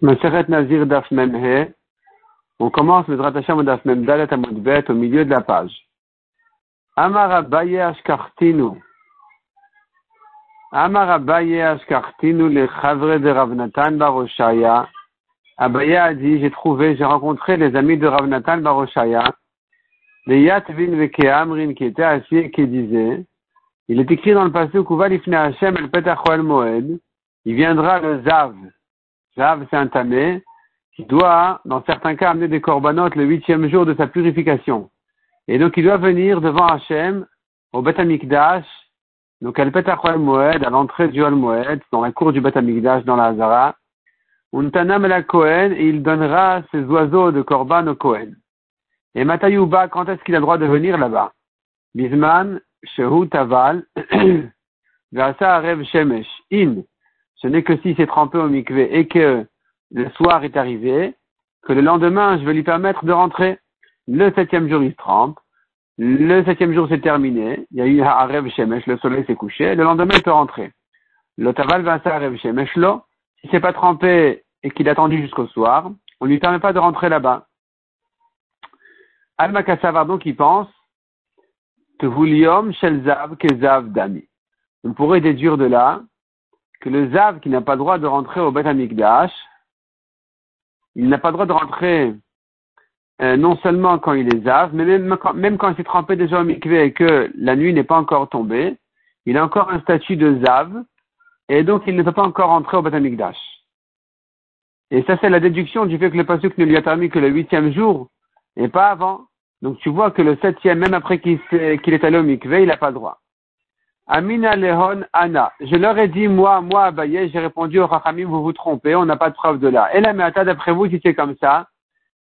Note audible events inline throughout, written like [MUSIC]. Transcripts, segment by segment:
Nazir. On commence le Amudbet au milieu de la page. Amar Abaye Ashkartinu. Amar Abaye Ashkartinu le Chavre de Ravnatan Baroshaya. Abaye a dit, j'ai trouvé, j'ai rencontré les amis de Ravnatan Baroshaya. Les Yatvin Veke Amrin qui étaient assis et qui disaient, il est écrit dans le passage Kouval Ifne Hashem El Moed. Il viendra le Zav. Zav, c'est un tamé qui doit, dans certains cas, amener des corbanotes le huitième jour de sa purification. Et donc, il doit venir devant Hachem, au Bet Amikdash, donc al Petachol Moed, à l'entrée du Hol Moed, dans la cour du Bet Amikdash, dans la Hazara. Untanam la Kohen, et il donnera ses oiseaux de korban au Kohen. Et Matayuba, quand est-ce qu'il a le droit de venir là-bas? Bisman, Shehu Taval, [CLEARS THROAT] Vasa Arev Shemesh, In. Ce n'est que s'il s'est trempé au mikvé et que le soir est arrivé, que le lendemain, je vais lui permettre de rentrer. Le septième jour, il se trempe. Le septième jour, c'est terminé. Il y a eu Arev Shemesh, le soleil s'est couché. Le lendemain, il peut rentrer. Le Taval Vasa Arev Shemesh, lo. S'il s'est pas trempé et qu'il a attendu jusqu'au soir, on ne lui permet pas de rentrer là-bas. Alma Kassavar, donc, il pense que Shelzav Kezav Dami. On pourrait déduire de là que le Zav qui n'a pas le droit de rentrer au Beth Amikdash, il n'a pas le droit de rentrer euh, non seulement quand il est Zav, mais même quand, même quand il s'est trempé déjà au mikvé et que la nuit n'est pas encore tombée, il a encore un statut de Zav, et donc il ne peut pas encore rentrer au Beth Amikdash. Et ça, c'est la déduction du fait que le Pasuk ne lui a permis que le huitième jour, et pas avant. Donc tu vois que le septième, même après qu'il qu est allé au mikvé, il n'a pas le droit. Amina Lehon Anna. Je leur ai dit, moi, moi, Abaye, j'ai répondu au Rachamim, vous vous trompez, on n'a pas de preuve de là. Et la Meata, d'après vous, si c'est comme ça,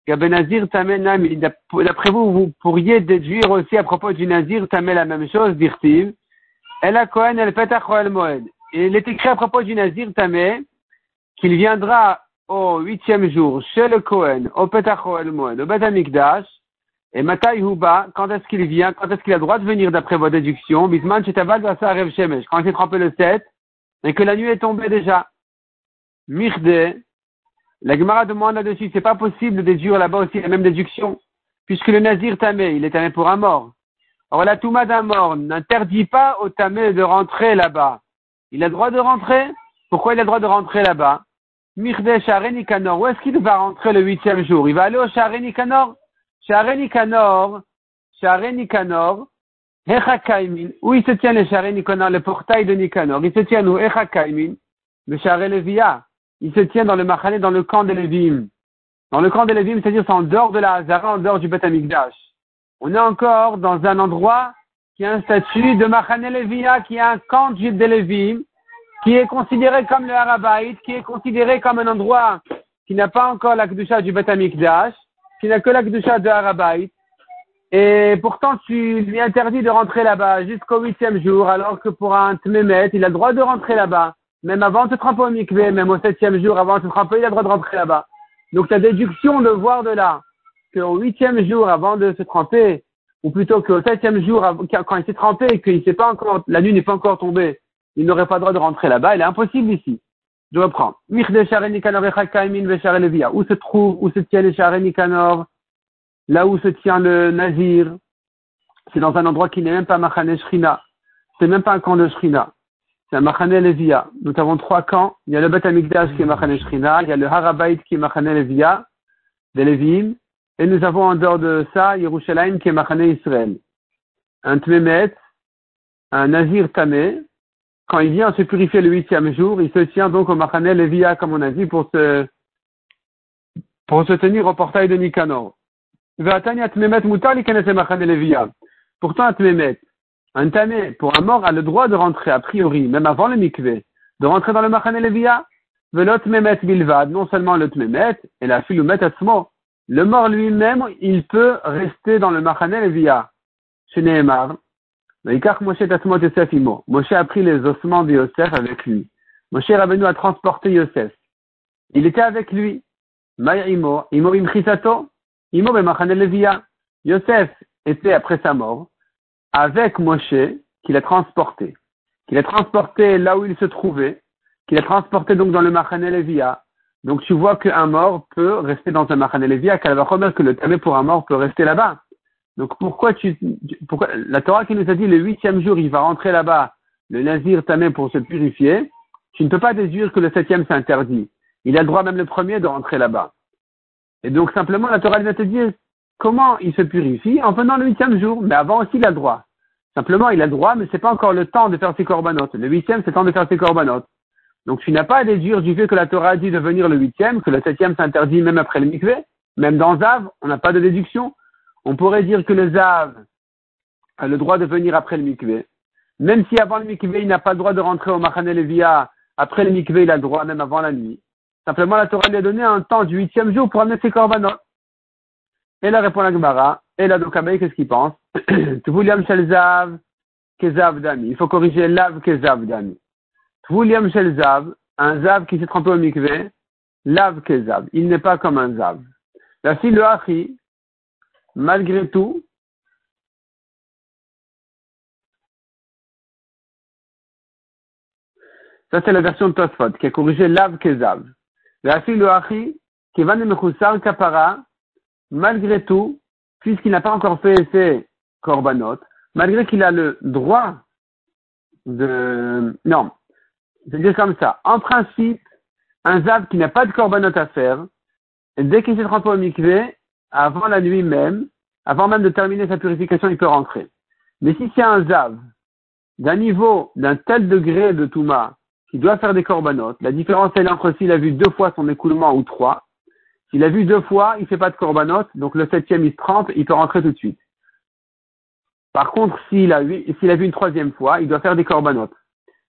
d'après vous, vous pourriez déduire aussi à propos du Nazir Tamé la même chose, dire-t-il. El Kohen, El Petach Moed. Il est écrit à propos du Nazir Tamé qu'il viendra au huitième jour chez le Kohen, au Petach Moed, au Bet et Matai Huba, quand est-ce qu'il vient, quand est-ce qu'il a le droit de venir d'après vos déductions? Bisman Chetaval Vasa Rev Shemesh, quand il s'est trempé le 7, et que la nuit est tombée déjà. Mirde, la Gemara demande là-dessus, c'est pas possible de déduire là-bas aussi la même déduction, puisque le Nazir Tamé, il est tamé pour un mort. Or la Touma d'un mort n'interdit pas au Tamé de rentrer là-bas. Il a le droit de rentrer? Pourquoi il a le droit de rentrer là-bas? Mirde Shareni Kanor, où est-ce qu'il va rentrer le huitième jour? Il va aller au Shareni Kanor? Share Nikanor, Nikanor. Où il se tient le Share Nikanor, le portail de Nikanor Il se tient où? Echakaimin, le Share Levia. Il se tient dans le Machane, dans le camp de Levim. Dans le camp de Levim, c'est-à-dire c'est en dehors de la Hazara, en dehors du Beth Amikdash. On est encore dans un endroit qui a un statut de Machane Levia, qui a un camp de Levim, qui est considéré comme le Harabait, qui est considéré comme un endroit qui n'a pas encore la Kedusha du Beth Amikdash qui n'a que la Kedusha de Harabait, et pourtant tu lui interdis de rentrer là-bas jusqu'au huitième jour, alors que pour un Tmemet, il a le droit de rentrer là-bas, même avant de se tremper au mikvé, même au septième jour, avant de se tremper, il a le droit de rentrer là-bas. Donc ta déduction de voir de là, qu'au huitième jour, avant de se tremper, ou plutôt qu'au septième jour, quand il s'est trempé et que sait pas encore, la nuit n'est pas encore tombée, il n'aurait pas le droit de rentrer là-bas, elle est impossible ici. Je reprends. Où se trouve, où se tient les Share Nikanor? Là où se tient le Nazir, c'est dans un endroit qui n'est même pas Machane Shrina. C'est même pas un camp de Shrina. C'est un Machane Levia. Nous avons trois camps. Il y a le Bet Amikdash qui est Machane Shrina. Il y a le Harabait qui est Machane Levia, des Levim. Et nous avons en dehors de ça, Yerushalayim qui est Machane Israël. Un Tmemet, un Nazir Tamé, quand il vient se purifier le huitième jour, il se tient donc au Machane Levia, comme on a dit, pour se, pour se tenir au portail de Nicanor. Pourtant, un Tmemet, un Tamé, pour un mort, a le droit de rentrer, a priori, même avant le mikvé, de rentrer dans le Machane Levia. Velot Tmemet Bilvad, non seulement le Tmemet, et la Filoumet Atzmo, le mort lui-même, il peut rester dans le Machane Levia. Chez Nehemar, Moshe a pris les ossements de Yosef avec lui. Moshe Rabbeinu a transporté Yosef. Il était avec lui. Levia. Yosef était après sa mort avec Moshe qu'il a transporté. Qu'il a transporté là où il se trouvait, qu'il a transporté donc dans le Machane Levia, Donc tu vois qu'un mort peut rester dans un Machane Lévia, qu'elle va remettre que le tamé pour un mort peut rester là-bas. Donc pourquoi tu, la Torah qui nous a dit le huitième jour, il va rentrer là-bas, le Nazir tamé pour se purifier, tu ne peux pas déduire que le septième c'est interdit. Il a le droit même le premier de rentrer là-bas. Et donc simplement la Torah va te dire comment il se purifie en venant le huitième jour, mais avant aussi il a le droit. Simplement il a le droit, mais c'est pas encore le temps de faire ses corbanotes. Le huitième c'est le temps de faire ses corbanotes. Donc tu n'as pas à déduire du fait que la Torah a dit de venir le huitième, que le septième s'interdit même après le mikvé. Même dans Zav, on n'a pas de déduction. On pourrait dire que le Zav a le droit de venir après le mikvé. Même si avant le mikvé, il n'a pas le droit de rentrer au Machane Levia, après le mikvé, il a le droit même avant la nuit. Simplement, la Torah lui a donné un temps du huitième jour pour amener ses corbanotes. Et là répond la Gemara. Et là, donc, qu'est-ce qu'il pense? [CLEARS THROAT] Tvuliam shel Zav, kezav dami. Il faut corriger lav kezav dami. Shel Zav, un Zav qui s'est trempé au mikvé, Lav Kezav. Il n'est pas comme un Zav. La fille de Hachi, malgré tout, ça c'est la version de Tosfot, qui a corrigé Lav Kezav. Kapara, malgré tout, puisqu'il n'a pas encore fait ses korbanot, malgré qu'il a le droit de, non, c'est dire comme ça. En principe, un Zav qui n'a pas de korbanot à faire, dès qu'il s'est trempé au mikvé, avant la nuit même, avant même de terminer sa purification, il peut rentrer. Mais si c'est un Zav d'un niveau, d'un tel degré de Touma, qui doit faire des korbanot, la différence est entre s'il a vu deux fois son écoulement ou trois. S'il a vu deux fois, il fait pas de korbanot, donc le septième il se trempe, il peut rentrer tout de suite. Par contre, s'il a, vu, une troisième fois, il doit faire des korbanot.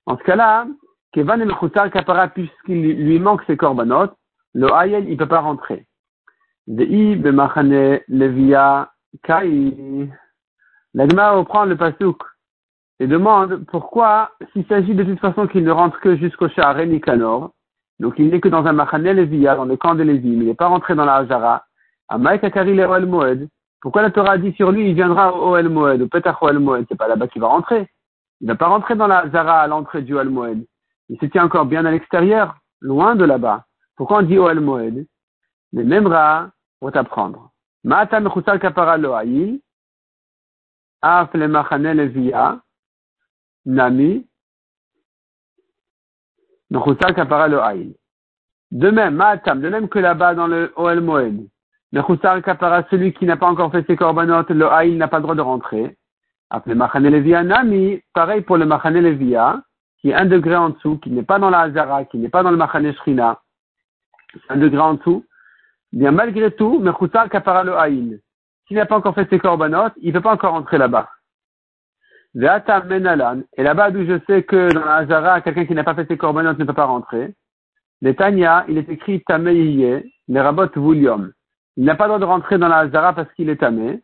En ce cas-là, Kevan el kapara, puisqu'il lui manque ses korbanot, le ayel, il peut pas rentrer. Levia kai. L'agma reprend le pasouk et demande pourquoi, s'il s'agit de toute façon qu'il ne rentre que jusqu'au Shahare Nikanor, donc il n'est que dans un Machane Levia, dans le camp de Lévi, mais il n'est pas rentré dans la Hajara, à Akari le pourquoi la Torah dit sur lui, il viendra au Oel Moed, au Petach Oel Moed, c'est pas là-bas qu'il va rentrer. Il ne va pas rentrer dans la Hajara à l'entrée du Oel Moed. Il se tient encore bien à l'extérieur, loin de là-bas. Pourquoi on dit Oel Moed? Les mêmes rats vont t'apprendre. Kapara af le machane levia, nami, kapara De même, ma'atam, de même que là-bas dans le Oel Moed, kapara, celui qui n'a pas encore fait ses corbanotes, le haïl n'a pas le droit de rentrer. Af le machane levia, nami, pareil pour le machane levia, qui est un degré en dessous, qui n'est pas dans la Hazara, qui n'est pas dans le Machane Shrina, un degré en dessous, bien malgré tout, Mechoutar Kapara le Haïn. S'il n'a pas encore fait ses korbanot, il ne peut pas encore entrer là-bas. Menalan, et là-bas d'où je sais que dans la Hazara, quelqu'un qui n'a pas fait ses korbanot ne peut pas rentrer. Les Tanya, il est écrit Tameiye, les Rabot Vulium. Il n'a pas le droit de rentrer dans la Hazara parce qu'il est Tamé.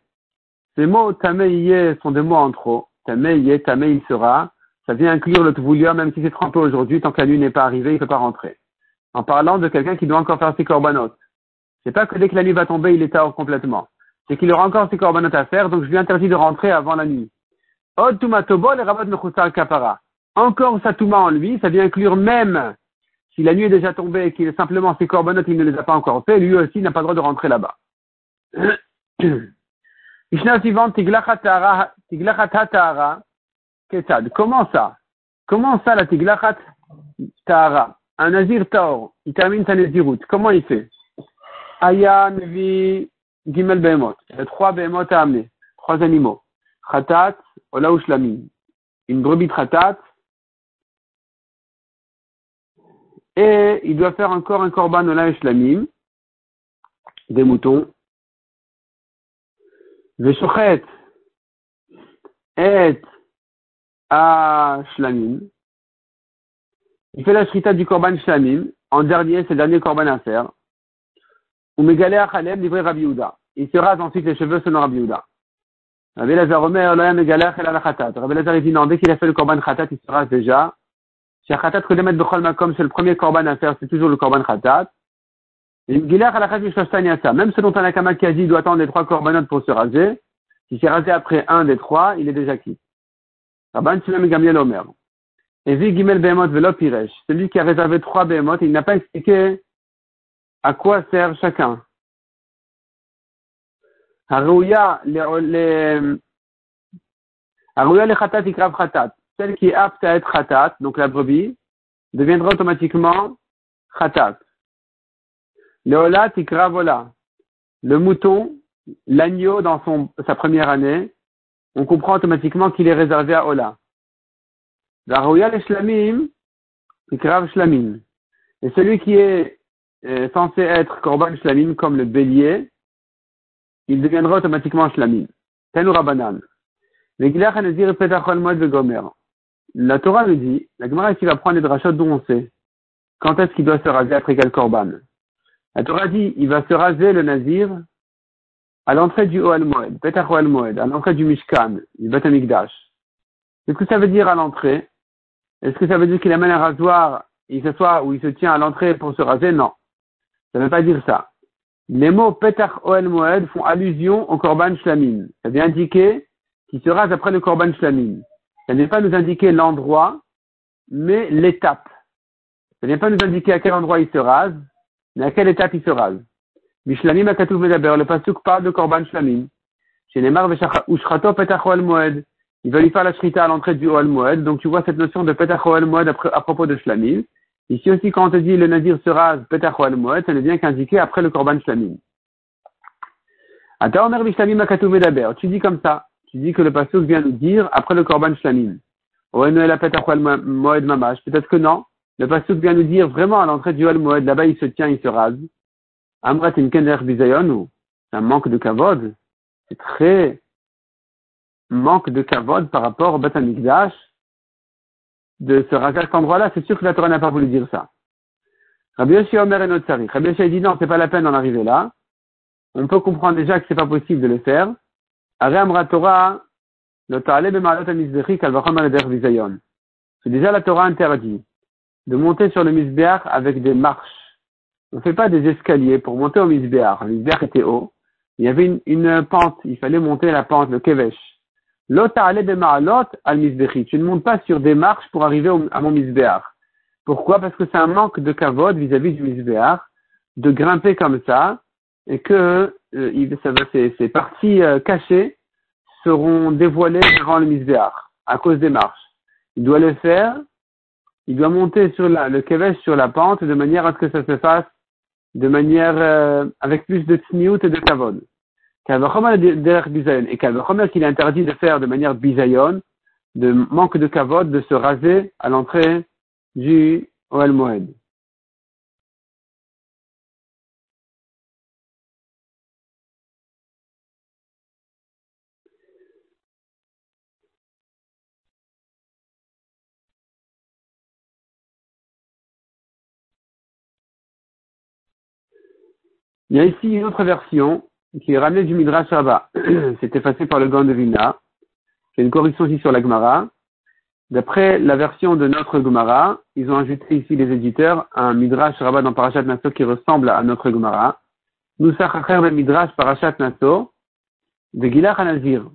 Ces mots Tameiye sont des mots en trop. Tameiye, Tamé il sera. Ça vient inclure le Tvoulia, même si c'est trempé aujourd'hui, tant que la n'est pas arrivée, il ne peut pas rentrer. En parlant de quelqu'un qui doit encore faire ses corbanotes. C'est pas que dès que la nuit va tomber, il est hors complètement. C'est qu'il aura encore ses corbanotes à faire, donc je lui interdis de rentrer avant la nuit. Encore sa Touma en lui, ça vient inclure même si la nuit est déjà tombée et qu'il est simplement ses corbanotes, il ne les a pas encore fait, lui aussi n'a pas le droit de rentrer là-bas. [CLEARS THROAT] Mishnah suivante, Tiglachat Comment ça? Comment ça la Tiglachat Tahara Un Nazir Taor, il termine sa Nazirut. Comment il fait? Aya, Nevi, Gimel Behemot. Il y a trois Behemot à amener, trois animaux. Khatat, Ola Shlamim. Une brebis Khatat. Et il doit faire encore un Korban Ola Shlamim. Des moutons. Veshochet. Et à Shlamim. Il fait la shrita du korban Shlamim. En dernier, c'est le dernier korban à faire. Ou Megalé Achalem, livré Rabbi. Il se rase ensuite les cheveux selon Rabbi Yehuda. Rabbi Lazar Omer, Loya Megalé Achalem Khatat. Rabbi Lazar dit non, dès qu'il a fait le korban Khatat, il se rase déjà. Chez Khatat, Kodemet Bechol Makom, c'est le premier korban à faire, c'est toujours le korban Khatat. Même selon Tanakama qui a dit, il doit attendre les trois korbanot pour se raser. S'il s'est rasé après un des trois, il est déjà quitte. Rabban Shimon Gamliel Omer. Et Gimel Behemot Velo Piresh. Celui qui a réservé trois Behemot, il n'a pas expliqué à quoi sert chacun? Celle qui est apte à être khatat, donc la brebis, deviendra automatiquement khatat. Le ola tikra vola. Le mouton, l'agneau dans sa première année, on comprend automatiquement qu'il est réservé à ola. La le shlamim, tikra shlamim. Et celui qui est euh, censé être korban shlamim comme le bélier, il deviendra automatiquement shlamim. Tenu rabanan. La Torah nous dit, la Gemara ici va prendre les drachot d'où on sait. Quand est-ce qu'il doit se raser après quel korban? La Torah dit, il va se raser le nazir à l'entrée du Oal Moed, Petach Oal Moed, à l'entrée du Mishkan, du Bet Amikdash. Qu'est-ce que ça veut dire à l'entrée? Est-ce que ça veut dire qu'il amène un rasoir, il s'assoit ou il se tient à l'entrée pour se raser? Non. Ça ne veut pas dire ça. Les mots Petach Oel Moed font allusion au Korban Shlamim. Ça vient indiquer qu'il se rase après le Korban Shlamim. Ça ne vient pas nous indiquer l'endroit, mais l'étape. Ça ne vient pas nous indiquer à quel endroit il se rase, mais à quelle étape il se rase. Mishlamim Medaber, le pasuk parle de Korban Shlamim. Chez Neymar Ushrato. Il va lui faire la shrita à l'entrée du Oel Moed. Donc tu vois cette notion de Petach Oel Moed à propos de Shlamim. Ici aussi, quand on te dit le nazir se rase Petach Oel Moed, ça ne vient qu'indiquer après le Korban Shlamim. Tu dis comme ça. Tu dis que le pasuk vient nous dire après le Korban Shlamim. Moed Mamash. Peut-être que non. Le pasuk vient nous dire vraiment à l'entrée du Oel Moed. Là-bas, il se tient, il se rase. Amrat Inkener Bizayon, c'est un manque de kavod. C'est très manque de kavod par rapport au Beth de se raser à cet endroit-là. C'est sûr que la Torah n'a pas voulu dire ça. Rabbi Yoshi Omer et notre Rabbi Yoshi dit non, c'est pas la peine d'en arriver là. On peut comprendre déjà que c'est pas possible de le faire. C'est déjà la Torah interdit de monter sur le Mizbeach avec des marches on ne fait pas des escaliers pour monter au Misbéar. Le Misbéar était haut. Il y avait une, pente. Il fallait monter la pente, le Kevesh. Tu ne montes pas sur des marches pour arriver à mon Misbéar. Pourquoi? Parce que c'est un manque de kavod vis-à-vis du Misbéar de grimper comme ça et que euh, ces, parties euh, cachées seront dévoilées devant le Misbéar à cause des marches. Il doit le faire. Il doit monter sur la, le Kevesh sur la pente de manière à ce que ça se fasse de manière euh, avec plus de tsniout et de kavod. Et qu'il est interdit de faire de manière bisayon, de manque de kavod, de se raser à l'entrée du Oel Moed. Il y a ici une autre version qui est ramenée du Midrash Rabbah. [CLEARS THROAT] C'est effacé par le Gand de. C'est une correction ici sur la Gemara. D'après la version de notre Gemara, ils ont ajouté ici les éditeurs un Midrash Rabbah dans Parashat Nassau qui ressemble à notre Gemara. Nous sachacher le Midrash Parashat Nassau de Gilach Nazir.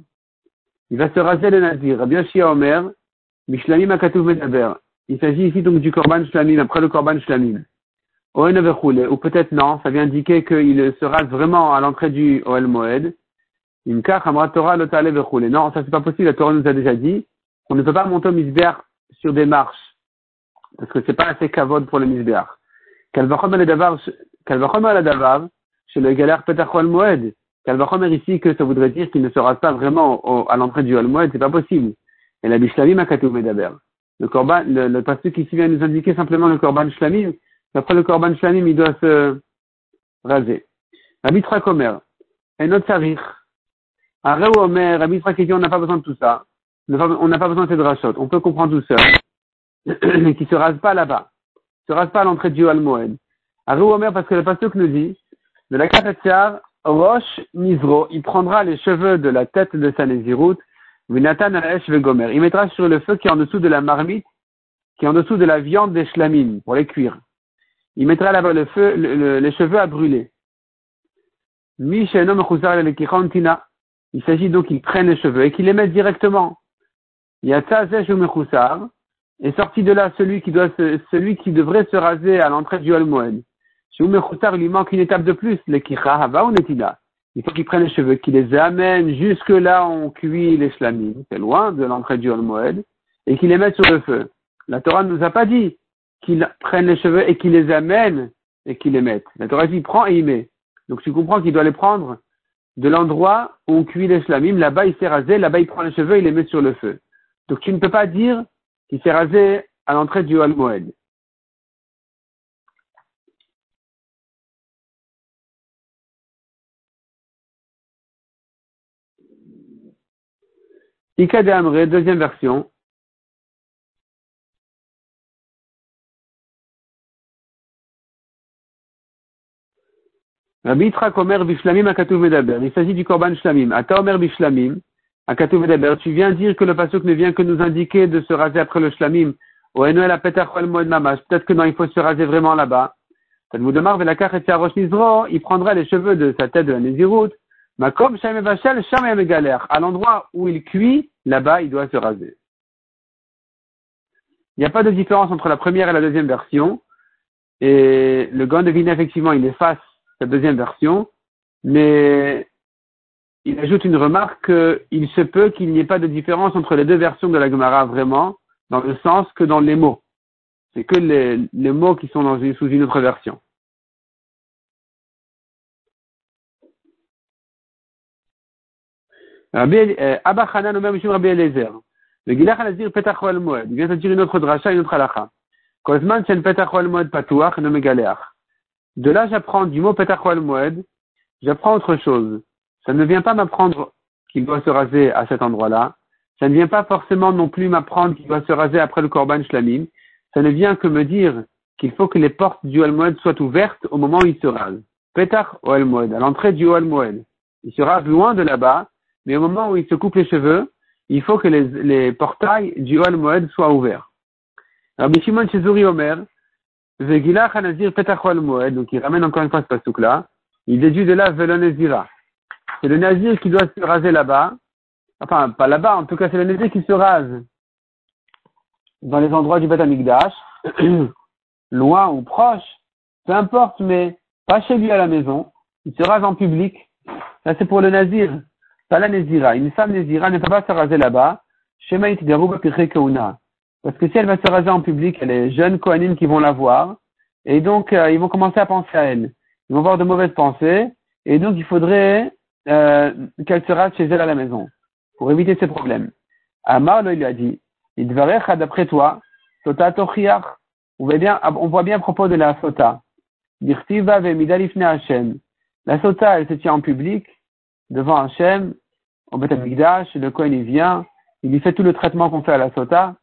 Il va se raser le Nazir. Rabbi Yoshia Omer, Mishlamim Medaber. Il s'agit ici donc du Korban Shlamim, après le Korban Shlamim. Ou peut-être non, ça vient indiquer qu'il se rase vraiment à l'entrée du Oel Moed. Non, ça c'est pas possible, la Torah nous a déjà dit qu'on ne peut pas monter au Misber sur des marches. Parce que c'est pas assez kavod pour le Misber. Kalvachom al davar chez le galère Petach Oel Moed. Kalvachom ici que ça voudrait dire qu'il ne se rase pas vraiment à l'entrée du Oel Moed, c'est pas possible. Et la Bishlamim a Medaber. Le korban, le, le pasteur qui ici vient nous indiquer simplement le korban Shlamim, D'après le Korban Shlamim, il doit se raser. Rabbi Trakomer, un autre sarir. Areu Omer, Rabbi dit on n'a pas besoin de tout ça. On n'a pas besoin de cette rachot. On peut comprendre tout seul. [CLEARS THROAT] qui se rase pas là-bas. Se rase pas à l'entrée du Al-Moed. Areu Omer, parce que le pasteur nous dit, de la Katatsiar, Roche Mizro, il prendra les cheveux de la tête de sa Nézirut, Vinatan Gomer. Il mettra sur le feu qui est en dessous de la marmite, qui est en dessous de la viande des shlamim, pour les cuire il mettra là-bas le feu, les cheveux à brûler. Il s'agit donc qu'il prenne les cheveux et qu'il les mette directement. Est sorti de là celui qui doit celui qui devrait se raser à l'entrée du Al-Moed. Il lui manque une étape de plus, le ou netila. Il faut qu'il prenne les cheveux, qu'il les amène jusque là où on cuit les shlamim, c'est loin de l'entrée du Hol Moed, et qu'il les mette sur le feu. La Torah ne nous a pas dit qu'il prenne les cheveux et qu'il les amène et qu'il les mette. La Torah dit prend et il met. Donc tu comprends qu'il doit les prendre de l'endroit où on cuit les shlamim, là-bas il s'est rasé, là-bas il prend les cheveux et il les met sur le feu. Donc tu ne peux pas dire qu'il s'est rasé à l'entrée du Hol Moed. Ika de Amre, deuxième version. Il s'agit du Korban Shlamim. Tu viens dire que le pasuk ne vient que nous indiquer de se raser après le Shlamim. Peut-être que non, il faut se raser vraiment là-bas. Il prendra les cheveux de sa tête de la Nézirut. À l'endroit où il cuit, là-bas, il doit se raser. Il n'y a pas de différence entre la première et la deuxième version. Et le Gant de effectivement, il efface cette deuxième version, mais il ajoute une remarque qu'il se peut qu'il n'y ait pas de différence entre les deux versions de la Gemara vraiment, dans le sens que dans les mots. C'est que les, les, mots qui sont dans une, sous une autre version. Euh, Abba Hanan ou même Rabbi Eliezer. Le Gilach Anazir Petach Moed. Il vient de dire une autre dracha, une autre halacha. Kozman Chen Petach Moed Patuach no Megaleach. De là, j'apprends du mot Petach al Moed, j'apprends autre chose. Ça ne vient pas m'apprendre qu'il doit se raser à cet endroit-là. Ça ne vient pas forcément non plus m'apprendre qu'il doit se raser après le Korban Shlamim. Ça ne vient que me dire qu'il faut que les portes du Moed soient ouvertes au moment où il se rase. Petach Al Moed, à l'entrée du Al Moed. Il se rase loin de là-bas, mais au moment où il se coupe les cheveux, il faut que les, portails du Hol Moed soient ouverts. Rabbi Shimon Chezuri Omer, donc il ramène encore une fois ce pasouk-là, il déduit de là Velonezira. C'est le Nazir qui doit se raser là-bas, enfin pas là-bas, en tout cas c'est le Nazir qui se rase dans les endroits du Beth Amikdash, [CLEARS THROAT] loin ou proche, peu importe, mais pas chez lui à la maison, il se rase en public. Ça c'est pour le Nazir. Pas la Nézira. Une femme Nézira ne peut pas se raser là-bas. Parce que si elle va se raser en public, elle est jeunes Kohanim qui vont la voir. Et donc, euh, ils vont commencer à penser à elle. Ils vont avoir de mauvaises pensées. Et donc, il faudrait euh, qu'elle se rase chez elle à la maison. Pour éviter ces problèmes. Amar il lui a dit, d'après toi, Sota Tochiach. On voit bien, on voit bien à propos de la Sota. La Sota, elle se tient en public devant Hachem, au Beth le Kohen il vient, il lui fait tout le traitement qu'on fait à la Sota.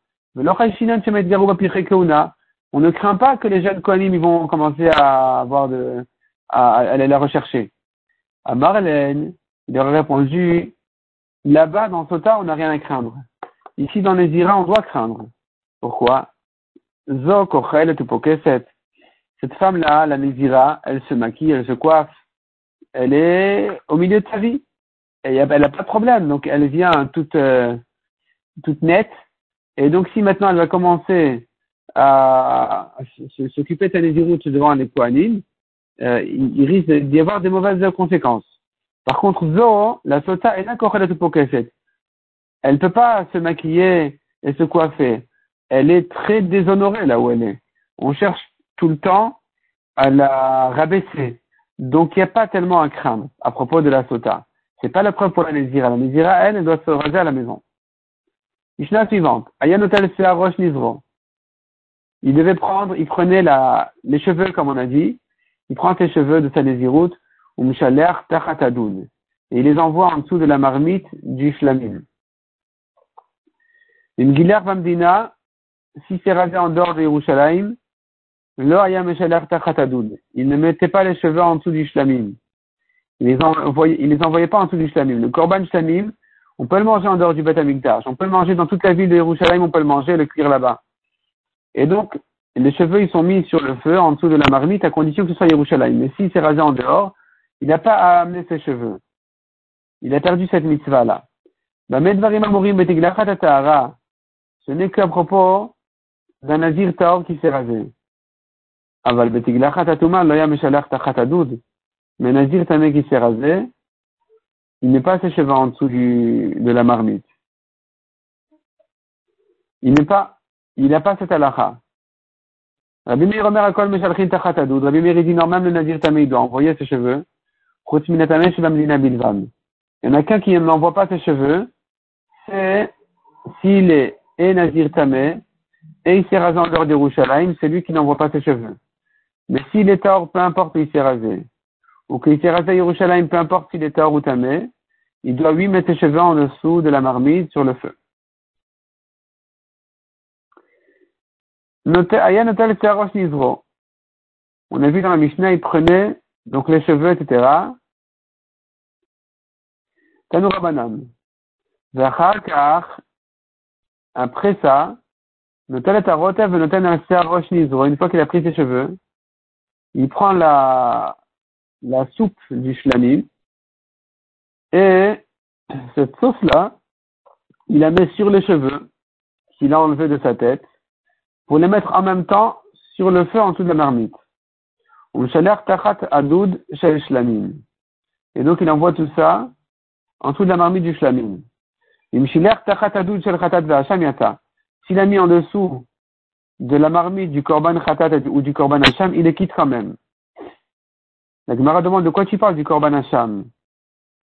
On ne craint pas que les jeunes Kohanim ils vont commencer à avoir de, à, aller la rechercher. À Marlène, il aurait répondu, là-bas dans Sota, on n'a rien à craindre. Ici dans les on doit craindre. Pourquoi? Cette femme-là, la Nézira, elle se maquille, elle se coiffe, elle est au milieu de sa vie. Elle n'a pas de problème. Donc, elle vient toute, euh, toute nette. Et donc, si maintenant elle va commencer à, s'occuper de sa routes devant les Kohanim, euh, il, risque d'y avoir des mauvaises conséquences. Par contre, Zo, la Sota, a encore Elle ne peut pas se maquiller et se coiffer. Elle est très déshonorée là où elle est. On cherche tout le temps à la rabaisser. Donc, il n'y a pas tellement à craindre à propos de la sota. C'est pas la preuve pour la Nézira. La Nézira, elle, elle doit se raser à la maison. Mishnah suivante. Roche Nizro. Il devait prendre, il prenait la, les cheveux, comme on a dit. Il prend ses cheveux de sa ou Mishaler Tachatadoun. Et il les envoie en dessous de la marmite du Shlamim. Une Giler Vamdina, si c'est rasé en dehors de Yerushalayim, il ne mettait pas les cheveux en dessous du shlamim. Il les envoyait, il les envoyait pas en dessous du shlamim. Le korban shlamim, on peut le manger en dehors du Beth On peut le manger dans toute la ville de Yerushalayim, on peut le manger, le cuire là-bas. Et donc, les cheveux, ils sont mis sur le feu, en dessous de la marmite, à condition que ce soit Yerushalayim. Mais s'il s'est rasé en dehors, il n'a pas à amener ses cheveux. Il a perdu cette mitzvah-là. Ce n'est qu'à propos d'un nazir taor qui s'est rasé. Aval betiglachat loya meshalach tachat. Mais Nazir Tamé qui s'est rasé, il n'est pas ses cheveux en dessous du, de la marmite. Il n'est pas, il n'a pas cette halakha. Rabbi Meir Omer Akol Meshalchin Tachat Adoud. Rabbi Meir dit non, même le Nazir Tamé, il doit envoyer ses cheveux. Il n'y en a qu'un qui n'envoie pas ses cheveux, c'est s'il est et Nazir Tamé, et il s'est rasé en dehors d'Yerushalayim, c'est lui qui n'envoie pas ses cheveux. Mais s'il est tort, peu importe il s'est rasé, ou qu'il s'est à Yerushalayim, peu importe s'il est tort ou tamé, il doit lui mettre ses cheveux en dessous de la marmite sur le feu. On a vu dans la Mishnah, il prenait donc les cheveux, etc. Tanoura banane. Après ça, une fois qu'il a pris ses cheveux, il prend la, la soupe du shlamim et cette sauce-là, il la met sur les cheveux qu'il a enlevé de sa tête pour les mettre en même temps sur le feu en dessous de la marmite. Et donc il envoie tout ça en dessous de la marmite du shlamim. S'il a mis en dessous de la marmite du korban khatat ou du korban hacham, il les quitte quand même. La Gemara demande de quoi tu parles du korban hacham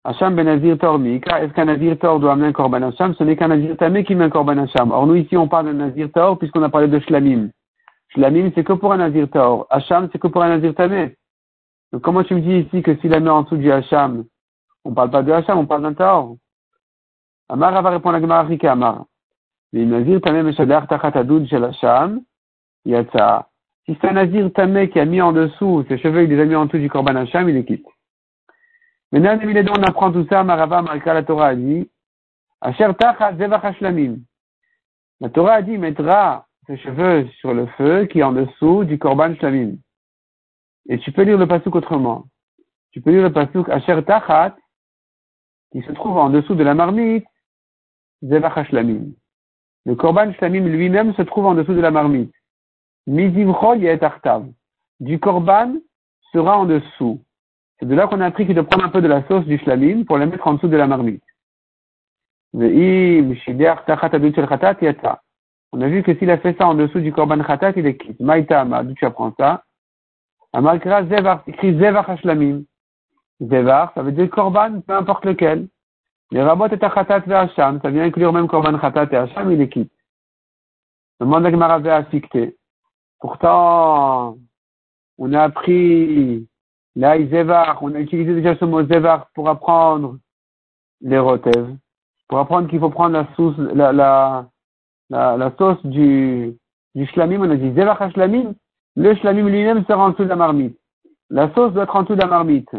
Hacham ben Azir Tor Est-ce qu'un Nazir Tor doit amener un korban hacham Ce n'est qu'un Nazir Tamé qui met un korban hacham. Or nous ici on parle d'un Nazir Tor puisqu'on a parlé de Shlamim. Shlamim c'est que pour un Nazir Tor. Hacham c'est que pour un Nazir Tamé. Donc comment tu me dis ici que s'il la met en dessous du hacham, on parle pas de hacham, on parle d'un Tor? Amar va répondre à la Gemara Amar. Si c'est un nazir tamé qui a mis en dessous ses cheveux, il les a mis en dessous du korban hacham, il les quitte. Maintenant, on apprend tout ça, Marava, Marka, la Torah a dit, Asher La Torah a dit, mettra ses cheveux sur le feu qui est en dessous du korban shlamim. Et tu peux lire le pasuk autrement. Tu peux lire le pasuk Asher Tachat, qui se trouve en dessous de la marmite, Zevach. Le korban shlamim lui-même se trouve en dessous de la marmite. Mizivro artav. Du korban sera en dessous. C'est de là qu'on a appris qu'il doit prendre un peu de la sauce du shlamim pour la mettre en dessous de la marmite. On a vu que s'il a fait ça en dessous du korban khatat, il est quitte. Maïtama, d'où tu apprends ça? Zevar, écrit zevar hashlamim. Zevar, ça veut dire korban, peu importe lequel. Les rabot et achatat ve'asham, ça vient inclure même korban chatat et hacham, il est quitte. Demande à à ficté. Pourtant, on a appris l'aï zevar, on a utilisé déjà ce mot zevar pour apprendre les rotev, pour apprendre qu'il faut prendre la sauce, la, la, sauce du, du shlamim, on a dit zevar shlamim, le shlamim lui-même sera en dessous de la marmite. La sauce doit être en dessous de la marmite.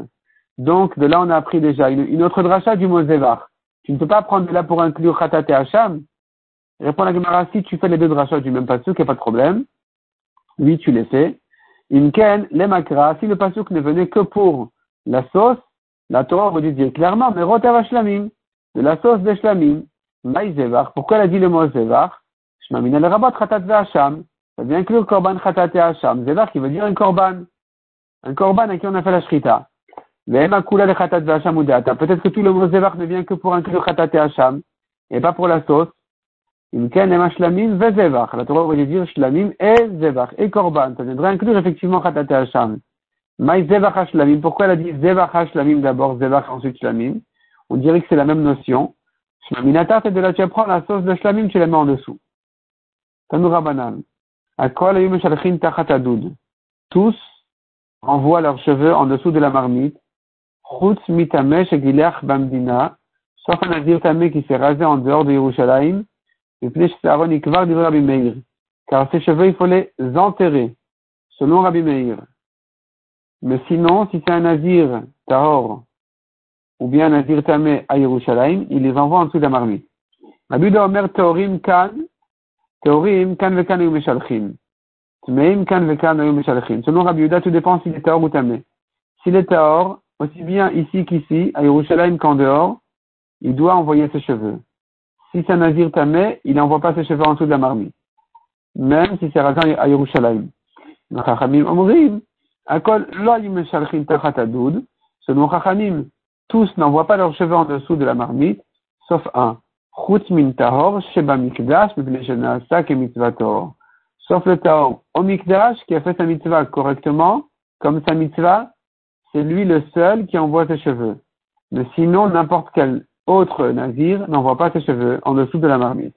Donc, de là, on a appris déjà une, autre dracha du mot Zevar. Tu ne peux pas prendre de là pour inclure Khatat et Hacham. Répond la Gemara, si tu fais les deux drachas du même pasuk, il n'y a pas de problème. Oui, tu les fais. Inken, les makra, si le pasuk ne venait que pour la sauce, la Torah aurait dû dire clairement, mais rotav shlamim, de la sauce de shlamim, maï zevar. Pourquoi elle a dit le mot zevar? Shmamina le rabat khatat ve hacham. Ça vient inclure korban khatat et hacham. Zevar qui veut dire un korban. Un korban à qui on a fait la shrita. Peut-être que tout le mot zevar ne vient que pour inclure khatat et et pas pour la sauce. La Torah aurait dire shlamim et zevar, et korban. Ça viendrait inclure effectivement khatat et hacham. Maï zevar hashlamim. Pourquoi elle a dit zevar hashlamim d'abord, zevar ensuite shlamim? On dirait que c'est la même notion. Shmaminatar, c'est de là tu apprends la sauce de shlamim, tu la mets en dessous. Tanoura banan. Tous envoient leurs cheveux en dessous de la marmite Chutz mitamesh bamdina, sauf un nazir tamé qui s'est rasé en dehors de Yerushalayim, Car ses cheveux, il faut les enterrer, selon Rabbi Meir. Mais sinon, si c'est un nazir tahor, ou bien un nazir tamé à Yerushalayim, il les envoie en dessous de la marmite. Rabbi Omer teorim kan, teorim kan vekan yu meshalchim. Tmeim kan vekan yu meshalchim. Selon Rabbi Yuda, tout dépend s'il est tahor ou tamé. S'il est tahor, aussi bien ici qu'ici, à Yerushalayim qu'en dehors, il doit envoyer ses cheveux. Si c'est un nazir tamé, il n'envoie pas ses cheveux en dessous de la marmite. Même si c'est rasé à Yerushalayim. Selon Chachamim, tous n'envoient pas leurs cheveux en dessous de la marmite, sauf un. Sauf le tahor au mikdash qui a fait sa mitzvah correctement, comme sa mitzvah, c'est lui le seul qui envoie ses cheveux. Mais sinon, n'importe quel autre navire n'envoie pas ses cheveux en dessous de la marmite.